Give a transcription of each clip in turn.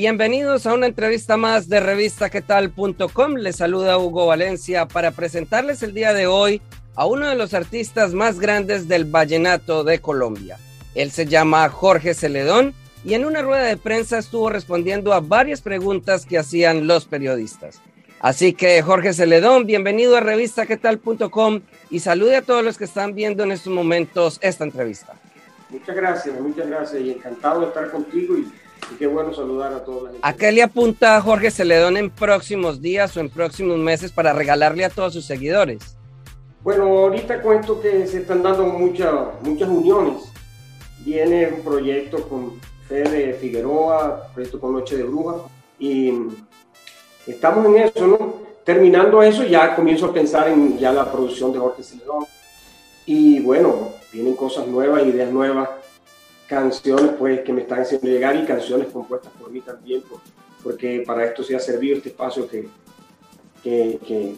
Bienvenidos a una entrevista más de revistaquetal.com. Les saluda Hugo Valencia para presentarles el día de hoy a uno de los artistas más grandes del vallenato de Colombia. Él se llama Jorge Celedón y en una rueda de prensa estuvo respondiendo a varias preguntas que hacían los periodistas. Así que Jorge Celedón, bienvenido a revistaquetal.com y salude a todos los que están viendo en estos momentos esta entrevista. Muchas gracias, muchas gracias y encantado de estar contigo y qué bueno saludar a todos. ¿A qué le apunta Jorge Celedón en próximos días o en próximos meses para regalarle a todos sus seguidores? Bueno, ahorita cuento que se están dando muchas muchas uniones. Viene un proyecto con Fede Figueroa, proyecto con Noche de Bruja, y estamos en eso, ¿no? Terminando eso, ya comienzo a pensar en ya la producción de Jorge Celedón. Y bueno, vienen cosas nuevas, ideas nuevas canciones pues que me están haciendo llegar y canciones compuestas por mí también, porque para esto se ha servido este espacio que, que,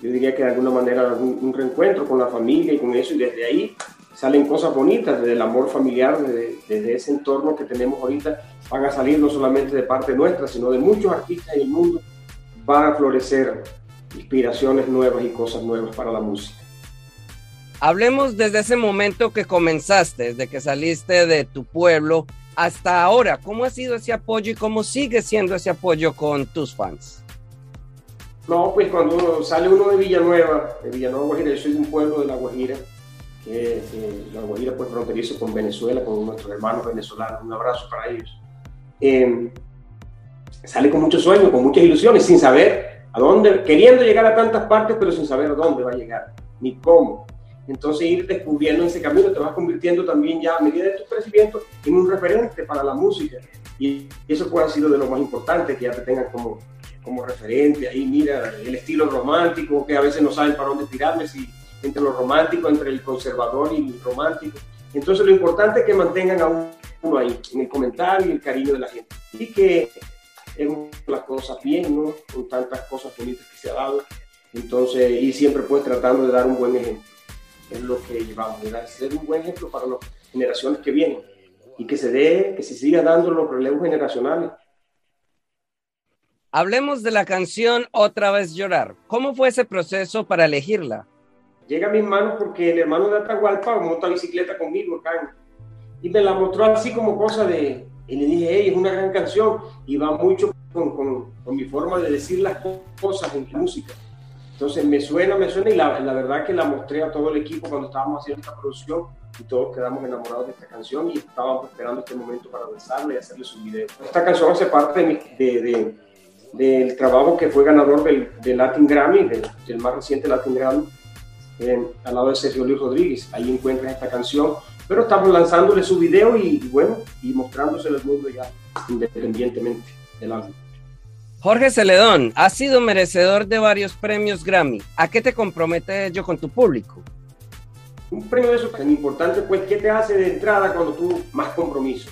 yo diría que de alguna manera un, reencuentro con la familia y con eso, y desde ahí salen cosas bonitas, desde el amor familiar, desde, ese entorno que tenemos ahorita, van a salir no solamente de parte nuestra, sino de muchos artistas en el mundo, van a florecer inspiraciones nuevas y cosas nuevas para la música. Hablemos desde ese momento que comenzaste, desde que saliste de tu pueblo hasta ahora. ¿Cómo ha sido ese apoyo y cómo sigue siendo ese apoyo con tus fans? No, pues cuando sale uno de Villanueva, de Villanueva Guajira, yo soy de un pueblo de La Guajira, que, La Guajira pues fronterizo con Venezuela, con nuestros hermanos venezolanos, un abrazo para ellos. Em, sale con muchos sueños, con muchas ilusiones, sin saber a dónde, queriendo llegar a tantas partes, pero sin saber a dónde va a llegar, ni cómo. Entonces ir descubriendo ese camino te vas convirtiendo también ya a medida de tu crecimiento en un referente para la música. Y eso puede ha sido de lo más importante, que ya te tengan como, como referente. Ahí mira el estilo romántico, que a veces no saben para dónde tirarme, si entre lo romántico, entre el conservador y el romántico. Entonces lo importante es que mantengan a uno ahí, en el comentario y el cariño de la gente. Y que las cosas bien, ¿no? Con tantas cosas bonitas que se ha dado. Entonces, y siempre pues tratando de dar un buen ejemplo es lo que llevamos, a ser un buen ejemplo para las generaciones que vienen y que se dé, que se siga dando los relevos generacionales. Hablemos de la canción Otra vez llorar. ¿Cómo fue ese proceso para elegirla? Llega a mis manos porque el hermano de Atahualpa monta bicicleta conmigo acá y me la mostró así como cosa de, y le dije, hey, es una gran canción y va mucho con, con, con mi forma de decir las cosas en música. Entonces me suena, me suena y la, la, verdad que la mostré a todo el equipo cuando estábamos haciendo esta producción y todos quedamos enamorados de esta canción y estábamos esperando este momento para lanzarla y hacerle su video. Esta canción hace parte de, de, del trabajo que fue ganador del, del Latin Grammy, del, más reciente Latin Grammy, al lado de Sergio Luis Rodríguez. Ahí encuentras esta canción, pero estamos lanzándole su video y, y bueno, y mostrándoselo al mundo ya independientemente del álbum. Jorge Celedón, has sido merecedor de varios premios Grammy. ¿A qué te compromete ello con tu público? Un premio de eso tan importante, pues, ¿qué te hace de entrada cuando tú más compromiso?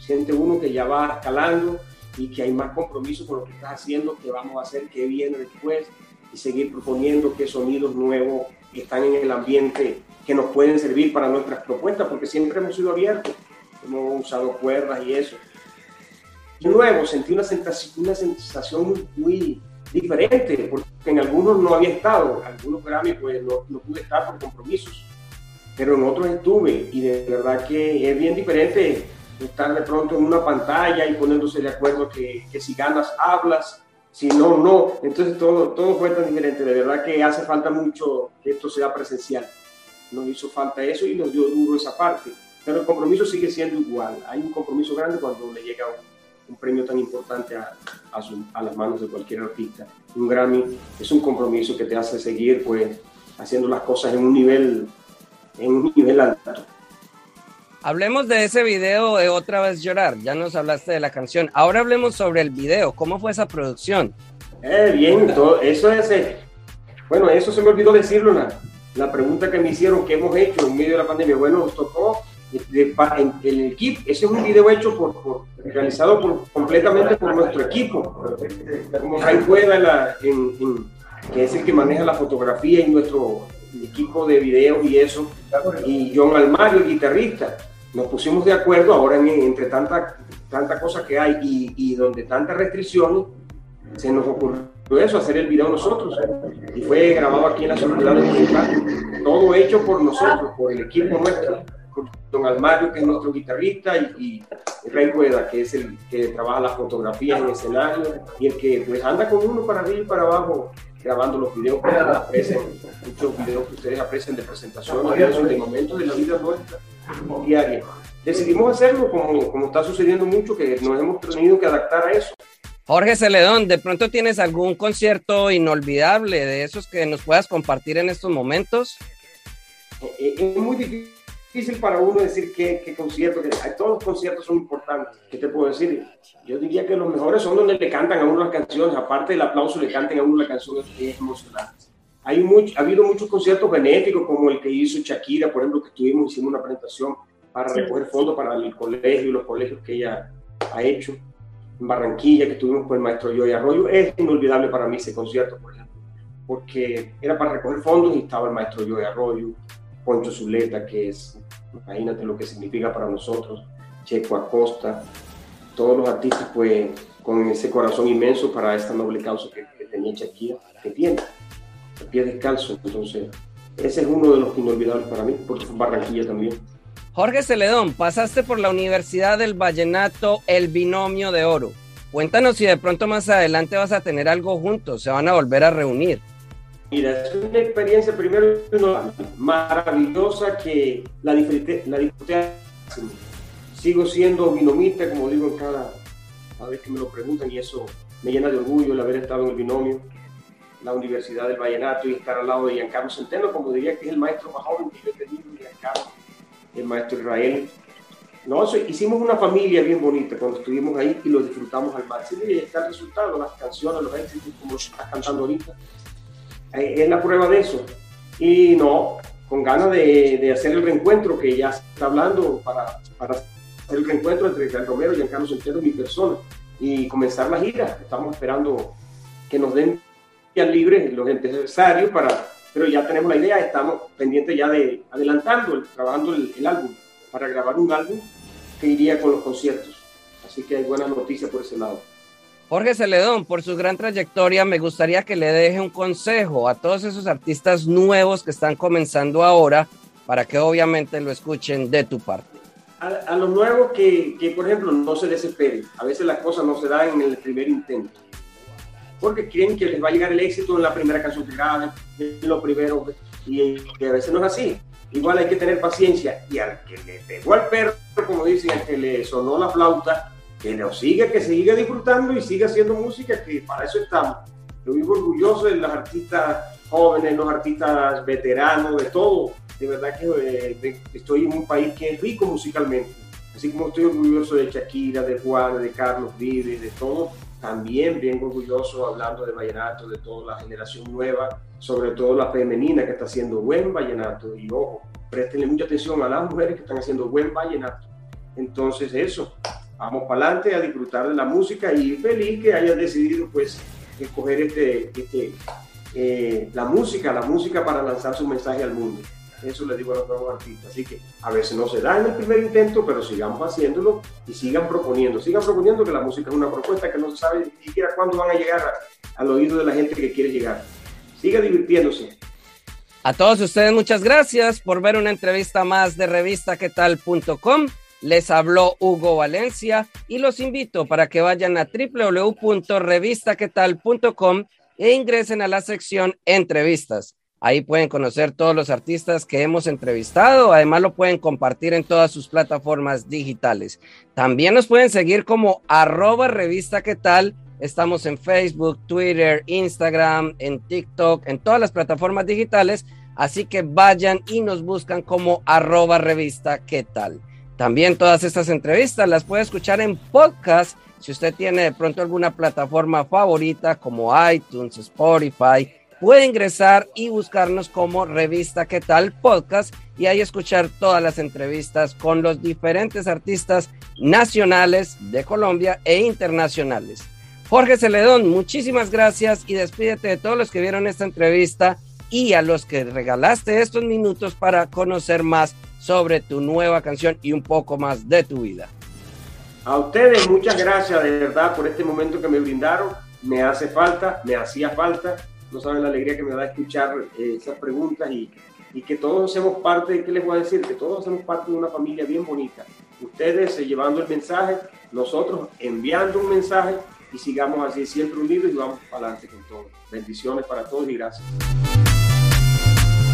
Siente uno que ya va escalando y que hay más compromiso con lo que estás haciendo, qué vamos a hacer, qué viene después y seguir proponiendo qué sonidos nuevos están en el ambiente que nos pueden servir para nuestras propuestas, porque siempre hemos sido abiertos, hemos usado cuerdas y eso nuevo, sentí una sensación, una sensación muy, diferente, porque en algunos no había estado, algunos Grammy pues no, no, pude estar por compromisos, pero en otros estuve y de verdad que es bien diferente estar de pronto en una pantalla y poniéndose de acuerdo que, que si ganas hablas, si no, no, entonces todo, todo fue tan diferente, de verdad que hace falta mucho que esto sea presencial, nos hizo falta eso y nos dio duro esa parte, pero el compromiso sigue siendo igual, hay un compromiso grande cuando le llega a un un premio tan importante a, a, las manos de cualquier artista. Un Grammy es un compromiso que te hace seguir pues haciendo las cosas en un nivel, en un nivel alto. Hablemos de ese video de Otra vez llorar. Ya nos hablaste de la canción. Ahora hablemos sobre el video. ¿Cómo fue esa producción? Eh, bien, todo, eso es. Eh, bueno, eso se me olvidó decirlo. La, la pregunta que me hicieron, ¿qué hemos hecho en medio de la pandemia? Bueno, nos tocó en el equipo. Ese es un video hecho por, realizado por, completamente por nuestro equipo. Como Ray Cueda, en, que es el que maneja la fotografía y nuestro equipo de video y eso, y John Almario, el guitarrista. Nos pusimos de acuerdo ahora entre tanta, tanta cosa que hay y, y donde tantas restricciones, se nos ocurrió eso, hacer el video nosotros. Y fue grabado aquí en la de Bogotá. Todo hecho por nosotros, por el equipo nuestro don Almario, que es nuestro guitarrista, y, y Rey Cueda, que es el que trabaja las fotografías en escenario y el que pues anda con uno para arriba y para abajo grabando los videos que aprecian, muchos videos que ustedes aprecian de presentaciones de momentos de la vida nuestra diaria. Decidimos hacerlo como, como está sucediendo mucho, que nos hemos tenido que adaptar a eso. Jorge Celedón, ¿de pronto tienes algún concierto inolvidable de esos que nos puedas compartir en estos momentos? Eh, eh, es muy difícil difícil para uno decir qué, qué concierto, que todos los conciertos son importantes. ¿Qué te puedo decir? Yo diría que los mejores son donde le cantan a uno las canciones, aparte del aplauso, le canten a uno la canción, es emocionante. Hay mucho, ha habido muchos conciertos benéficos, como el que hizo Shakira, por ejemplo, que estuvimos, hicimos una presentación para recoger fondos para el colegio y los colegios que ella ha hecho. En Barranquilla, que estuvimos con el maestro Joey Arroyo, es inolvidable para mí ese concierto, por ejemplo, porque era para recoger fondos y estaba el maestro Joey Arroyo, Poncho Zuleta, que es, imagínate lo que significa para nosotros, Checo Acosta, todos los artistas pues con ese corazón inmenso para esta noble causa que, tenía Shakira, que tiene, el pie descalzo. Entonces, ese es uno de los inolvidables para mí, porque fue Barranquilla también. Jorge Celedón, pasaste por la Universidad del Vallenato, el binomio de oro. Cuéntanos si de pronto más adelante vas a tener algo juntos, se van a volver a reunir. Mira, es una experiencia primero maravillosa que la disfruté, la disfruté. Sigo siendo binomista, como digo en cada, vez que me lo preguntan, y eso me llena de orgullo el haber estado en el binomio, la Universidad del Vallenato y estar al lado de Giancarlo Centeno, como diría que es el maestro más joven que yo he tenido, Giancarlo, el maestro Israel. No, hicimos una familia bien bonita cuando estuvimos ahí y lo disfrutamos al máximo y está el resultado, las canciones, los éxitos, como estás cantando ahorita es la prueba de eso. Y no, con ganas de, hacer el reencuentro que ya se está hablando para, para hacer el reencuentro entre Israel Romero, Giancarlo Centeno y mi persona y comenzar la gira. Estamos esperando que nos den días libres los necesarios para, pero ya tenemos la idea, estamos pendientes ya de adelantando, trabajando el, el álbum para grabar un álbum que iría con los conciertos. Así que hay buenas noticias por ese lado. Jorge Celedón, por su gran trayectoria, me gustaría que le deje un consejo a todos esos artistas nuevos que están comenzando ahora para que obviamente lo escuchen de tu parte. A, los nuevos que, que, por ejemplo, no se desesperen. A veces las cosas no se dan en el primer intento. Porque creen que les va a llegar el éxito en la primera canción que graben, en lo primero, y que a veces no es así. Igual hay que tener paciencia. Y al que le pegó al perro, como dicen, al que le sonó la flauta, que lo siga, que siga disfrutando y siga haciendo música, que para eso estamos. Yo vivo orgulloso de los artistas jóvenes, los artistas veteranos, de todo. De verdad que eh, estoy en un país que es rico musicalmente. Así como estoy orgulloso de Shakira, de Juan, de Carlos Vives, de todo, también bien orgulloso hablando de vallenato, de toda la generación nueva, sobre todo la femenina que está haciendo buen vallenato. Y ojo, prestenle mucha atención a las mujeres que están haciendo buen vallenato. Entonces eso, vamos para adelante a disfrutar de la música y feliz que hayas decidido pues escoger este, este eh, la música, la música para lanzar su mensaje al mundo. Eso le digo a los nuevos artistas. Así que a veces no se da en el primer intento, pero sigamos haciéndolo y sigan proponiendo. Sigan proponiendo que la música es una propuesta que no se sabe ni siquiera cuándo van a llegar al oído de la gente que quiere llegar. Siga divirtiéndose. A todos ustedes muchas gracias por ver una entrevista más de revistaquetal.com. Les habló Hugo Valencia y los invito para que vayan a www.revistaquetal.com e ingresen a la sección entrevistas. Ahí pueden conocer todos los artistas que hemos entrevistado. Además lo pueden compartir en todas sus plataformas digitales. También nos pueden seguir como arroba revista qué tal. Estamos en Facebook, Twitter, Instagram, en TikTok, en todas las plataformas digitales. Así que vayan y nos buscan como arroba revista qué tal. También todas estas entrevistas las puede escuchar en podcast. Si usted tiene de pronto alguna plataforma favorita como iTunes, Spotify, puede ingresar y buscarnos como Revista ¿Qué tal? Podcast y ahí escuchar todas las entrevistas con los diferentes artistas nacionales de Colombia e internacionales. Jorge Celedón, muchísimas gracias y despídete de todos los que vieron esta entrevista y a los que regalaste estos minutos para conocer más sobre tu nueva canción y un poco más de tu vida. A ustedes muchas gracias de verdad por este momento que me brindaron. Me hace falta, me hacía falta no saben la alegría que me da escuchar eh, esas preguntas y, y, que todos hacemos parte, ¿qué les voy a decir? Que todos hacemos parte de una familia bien bonita. Ustedes eh, llevando el mensaje, nosotros enviando un mensaje y sigamos así siempre unidos y vamos para adelante con todo. Bendiciones para todos y gracias.